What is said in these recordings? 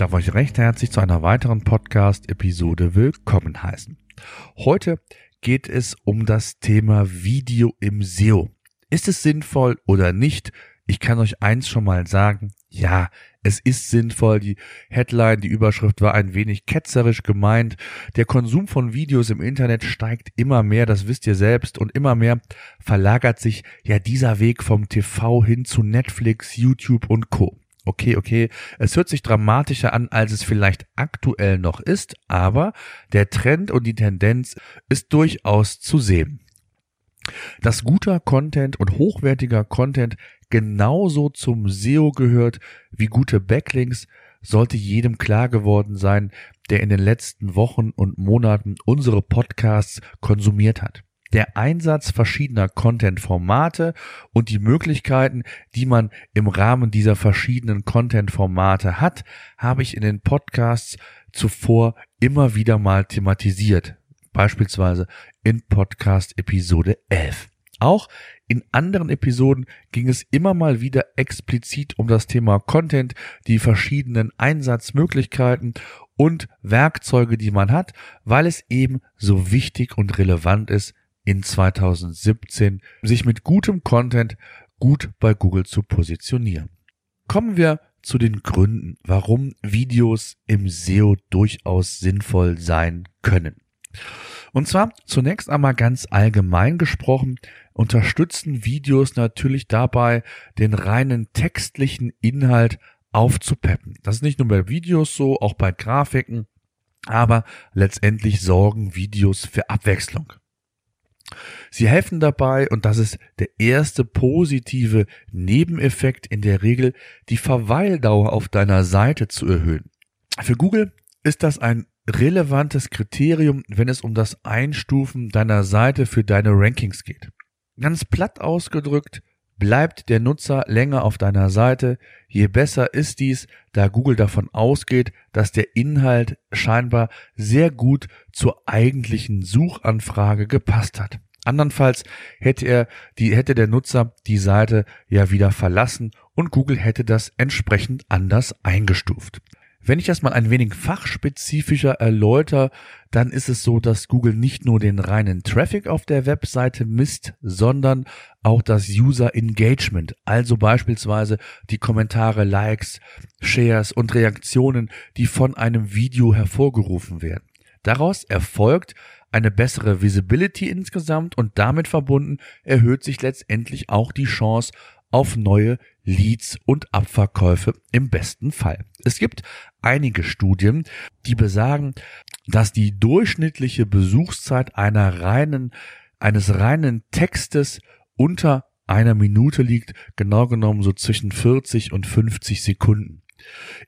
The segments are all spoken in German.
Ich darf euch recht herzlich zu einer weiteren Podcast-Episode willkommen heißen. Heute geht es um das Thema Video im SEO. Ist es sinnvoll oder nicht? Ich kann euch eins schon mal sagen. Ja, es ist sinnvoll. Die Headline, die Überschrift war ein wenig ketzerisch gemeint. Der Konsum von Videos im Internet steigt immer mehr, das wisst ihr selbst, und immer mehr verlagert sich ja dieser Weg vom TV hin zu Netflix, YouTube und Co. Okay, okay, es hört sich dramatischer an, als es vielleicht aktuell noch ist, aber der Trend und die Tendenz ist durchaus zu sehen. Dass guter Content und hochwertiger Content genauso zum SEO gehört wie gute Backlinks, sollte jedem klar geworden sein, der in den letzten Wochen und Monaten unsere Podcasts konsumiert hat der Einsatz verschiedener Content-Formate und die Möglichkeiten, die man im Rahmen dieser verschiedenen Content-Formate hat, habe ich in den Podcasts zuvor immer wieder mal thematisiert. Beispielsweise in Podcast Episode 11. Auch in anderen Episoden ging es immer mal wieder explizit um das Thema Content, die verschiedenen Einsatzmöglichkeiten und Werkzeuge, die man hat, weil es eben so wichtig und relevant ist, in 2017, sich mit gutem Content gut bei Google zu positionieren. Kommen wir zu den Gründen, warum Videos im SEO durchaus sinnvoll sein können. Und zwar zunächst einmal ganz allgemein gesprochen, unterstützen Videos natürlich dabei, den reinen textlichen Inhalt aufzupeppen. Das ist nicht nur bei Videos so, auch bei Grafiken, aber letztendlich sorgen Videos für Abwechslung. Sie helfen dabei, und das ist der erste positive Nebeneffekt in der Regel, die Verweildauer auf deiner Seite zu erhöhen. Für Google ist das ein relevantes Kriterium, wenn es um das Einstufen deiner Seite für deine Rankings geht. Ganz platt ausgedrückt, bleibt der Nutzer länger auf deiner Seite, je besser ist dies, da Google davon ausgeht, dass der Inhalt scheinbar sehr gut zur eigentlichen Suchanfrage gepasst hat. Andernfalls hätte er die, hätte der Nutzer die Seite ja wieder verlassen und Google hätte das entsprechend anders eingestuft. Wenn ich das mal ein wenig fachspezifischer erläutere, dann ist es so, dass Google nicht nur den reinen Traffic auf der Webseite misst, sondern auch das User Engagement, also beispielsweise die Kommentare, Likes, Shares und Reaktionen, die von einem Video hervorgerufen werden. Daraus erfolgt eine bessere Visibility insgesamt und damit verbunden erhöht sich letztendlich auch die Chance auf neue Leads und Abverkäufe im besten Fall. Es gibt einige Studien, die besagen, dass die durchschnittliche Besuchszeit einer reinen, eines reinen Textes unter einer Minute liegt, genau genommen so zwischen 40 und 50 Sekunden.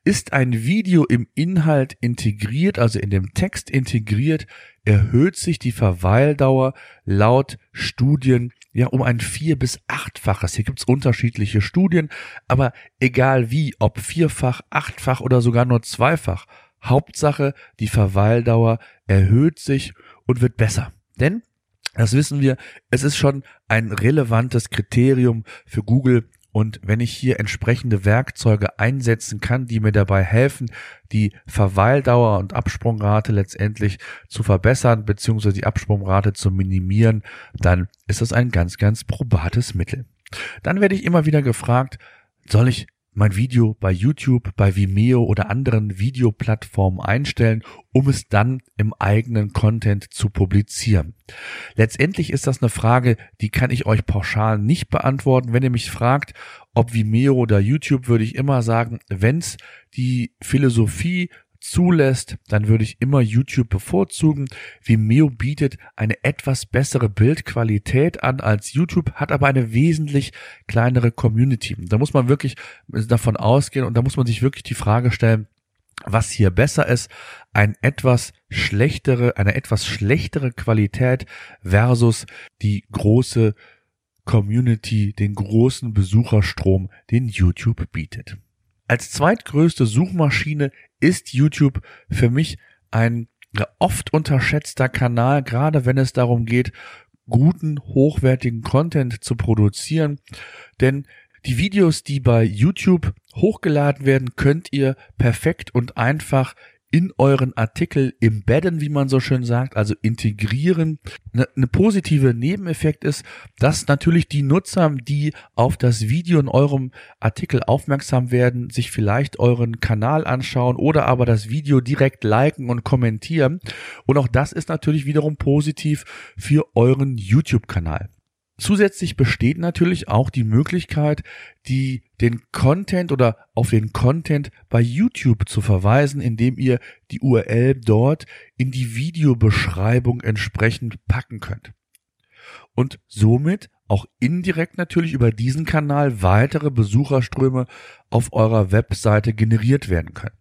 Ist ein Video im Inhalt integriert, also in dem Text integriert, erhöht sich die Verweildauer laut Studien ja um ein vier- bis achtfaches. Hier gibt's unterschiedliche Studien, aber egal wie, ob vierfach, achtfach oder sogar nur zweifach, Hauptsache die Verweildauer erhöht sich und wird besser. Denn das wissen wir, es ist schon ein relevantes Kriterium für Google, und wenn ich hier entsprechende Werkzeuge einsetzen kann, die mir dabei helfen, die Verweildauer und Absprungrate letztendlich zu verbessern, beziehungsweise die Absprungrate zu minimieren, dann ist das ein ganz, ganz probates Mittel. Dann werde ich immer wieder gefragt, soll ich mein Video bei YouTube, bei Vimeo oder anderen Videoplattformen einstellen, um es dann im eigenen Content zu publizieren. Letztendlich ist das eine Frage, die kann ich euch pauschal nicht beantworten. Wenn ihr mich fragt, ob Vimeo oder YouTube, würde ich immer sagen, wenn's die Philosophie zulässt, dann würde ich immer YouTube bevorzugen. Vimeo bietet eine etwas bessere Bildqualität an als YouTube, hat aber eine wesentlich kleinere Community. Da muss man wirklich davon ausgehen und da muss man sich wirklich die Frage stellen, Was hier besser ist, ein etwas schlechtere, eine etwas schlechtere Qualität versus die große Community, den großen Besucherstrom, den YouTube bietet. Als zweitgrößte Suchmaschine ist YouTube für mich ein oft unterschätzter Kanal, gerade wenn es darum geht, guten, hochwertigen Content zu produzieren. Denn die Videos, die bei YouTube hochgeladen werden, könnt ihr perfekt und einfach in euren Artikel embedden, wie man so schön sagt, also integrieren. Eine, eine positive Nebeneffekt ist, dass natürlich die Nutzer, die auf das Video in eurem Artikel aufmerksam werden, sich vielleicht euren Kanal anschauen oder aber das Video direkt liken und kommentieren. Und auch das ist natürlich wiederum positiv für euren YouTube-Kanal. Zusätzlich besteht natürlich auch die Möglichkeit, die, den Content oder auf den Content bei YouTube zu verweisen, indem ihr die URL dort in die Videobeschreibung entsprechend packen könnt. Und somit auch indirekt natürlich über diesen Kanal weitere Besucherströme auf eurer Webseite generiert werden können.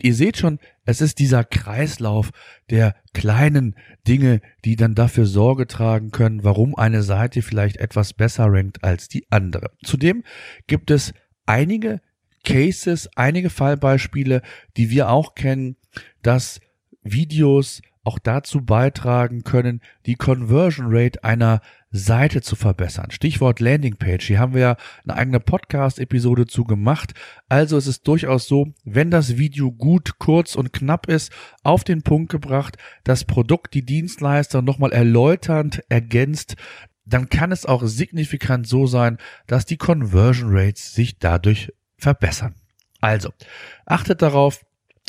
Ihr seht schon, es ist dieser Kreislauf der kleinen Dinge, die dann dafür Sorge tragen können, warum eine Seite vielleicht etwas besser rankt als die andere. Zudem gibt es einige Cases, einige Fallbeispiele, die wir auch kennen, dass Videos auch dazu beitragen können, die Conversion Rate einer Seite zu verbessern. Stichwort Landingpage. Hier haben wir ja eine eigene Podcast-Episode zu gemacht. Also es ist durchaus so, wenn das Video gut, kurz und knapp ist, auf den Punkt gebracht, das Produkt, die Dienstleister nochmal erläuternd ergänzt, dann kann es auch signifikant so sein, dass die Conversion Rates sich dadurch verbessern. Also, achtet darauf,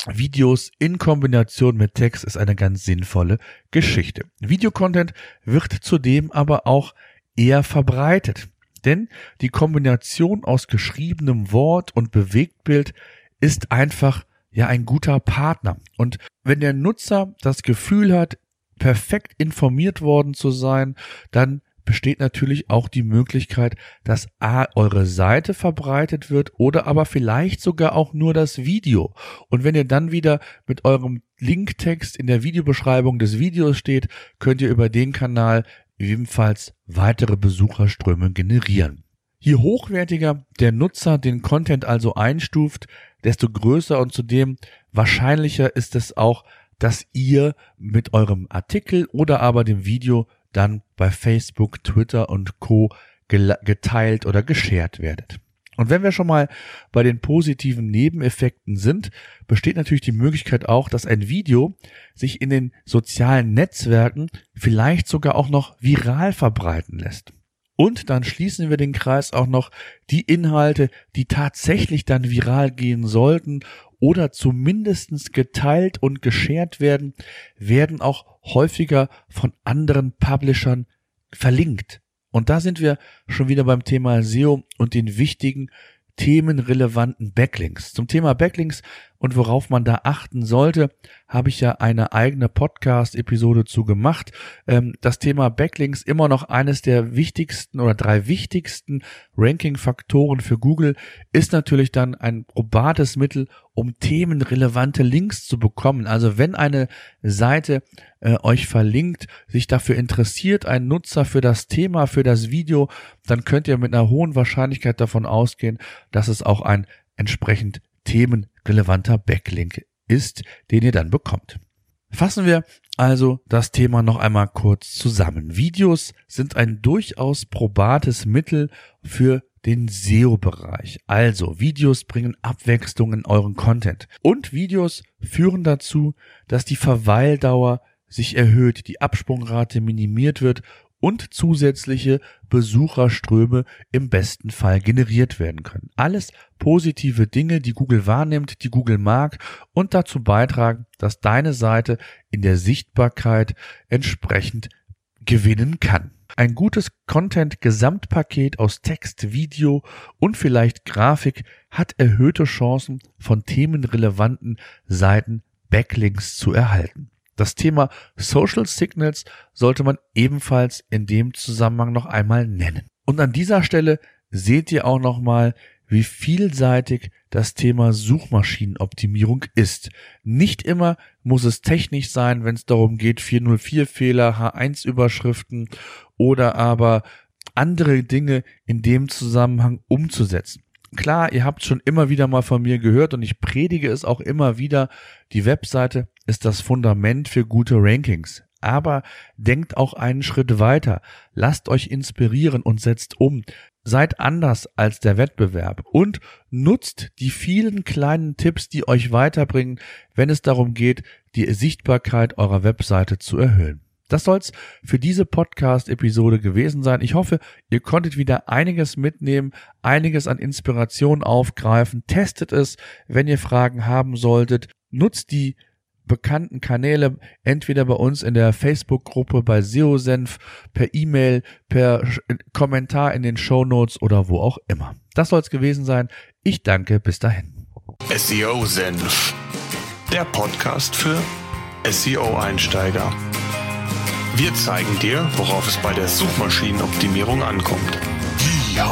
Videos in Kombination mit Text ist eine ganz sinnvolle Geschichte. Videocontent wird zudem aber auch eher verbreitet, denn die Kombination aus geschriebenem Wort und Bewegtbild ist einfach ja ein guter Partner. Und wenn der Nutzer das Gefühl hat, perfekt informiert worden zu sein, dann besteht natürlich auch die Möglichkeit, dass A, eure Seite verbreitet wird oder aber vielleicht sogar auch nur das Video. Und wenn ihr dann wieder mit eurem Linktext in der Videobeschreibung des Videos steht, könnt ihr über den Kanal ebenfalls weitere Besucherströme generieren. Je hochwertiger der Nutzer den Content also einstuft, desto größer und zudem wahrscheinlicher ist es auch, dass ihr mit eurem Artikel oder aber dem Video dann bei Facebook, Twitter und Co geteilt oder geshared werdet. Und wenn wir schon mal bei den positiven Nebeneffekten sind, besteht natürlich die Möglichkeit auch, dass ein Video sich in den sozialen Netzwerken vielleicht sogar auch noch viral verbreiten lässt. Und dann schließen wir den Kreis auch noch die Inhalte, die tatsächlich dann viral gehen sollten oder zumindestens geteilt und geshared werden, werden auch häufiger von anderen Publishern verlinkt. Und da sind wir schon wieder beim Thema SEO und den wichtigen themenrelevanten Backlinks. Zum Thema Backlinks und worauf man da achten sollte, habe ich ja eine eigene Podcast-Episode zu gemacht. Ähm, das Thema Backlinks immer noch eines der wichtigsten oder drei wichtigsten Ranking-Faktoren für Google ist natürlich dann ein probates Mittel, um themenrelevante Links zu bekommen. Also wenn eine Seite äh, euch verlinkt, sich dafür interessiert, ein Nutzer für das Thema, für das Video, dann könnt ihr mit einer hohen Wahrscheinlichkeit davon ausgehen, dass es auch ein entsprechend themenrelevanter Backlink ist, den ihr dann bekommt. Fassen wir also das Thema noch einmal kurz zusammen. Videos sind ein durchaus probates Mittel für den SEO-Bereich. Also Videos bringen Abwechslung in euren Content. Und Videos führen dazu, dass die Verweildauer sich erhöht, die Absprungrate minimiert wird und zusätzliche Besucherströme im besten Fall generiert werden können. Alles positive Dinge, die Google wahrnimmt, die Google mag und dazu beitragen, dass deine Seite in der Sichtbarkeit entsprechend gewinnen kann. Ein gutes Content-Gesamtpaket aus Text, Video und vielleicht Grafik hat erhöhte Chancen, von themenrelevanten Seiten Backlinks zu erhalten. Das Thema Social Signals sollte man ebenfalls in dem Zusammenhang noch einmal nennen. Und an dieser Stelle seht ihr auch nochmal, wie vielseitig das Thema Suchmaschinenoptimierung ist. Nicht immer muss es technisch sein, wenn es darum geht, 404 Fehler, H1 Überschriften oder aber andere Dinge in dem Zusammenhang umzusetzen. Klar, ihr habt schon immer wieder mal von mir gehört und ich predige es auch immer wieder. Die Webseite ist das Fundament für gute Rankings. Aber denkt auch einen Schritt weiter. Lasst euch inspirieren und setzt um. Seid anders als der Wettbewerb und nutzt die vielen kleinen Tipps, die euch weiterbringen, wenn es darum geht, die Sichtbarkeit eurer Webseite zu erhöhen. Das soll's für diese Podcast-Episode gewesen sein. Ich hoffe, ihr konntet wieder einiges mitnehmen, einiges an Inspiration aufgreifen. Testet es, wenn ihr Fragen haben solltet. Nutzt die bekannten Kanäle, entweder bei uns in der Facebook-Gruppe bei SEO-Senf, per E-Mail, per Kommentar in den Show Notes oder wo auch immer. Das soll's gewesen sein. Ich danke, bis dahin. SEO-Senf, der Podcast für SEO-Einsteiger. Wir zeigen dir, worauf es bei der Suchmaschinenoptimierung ankommt. Ja.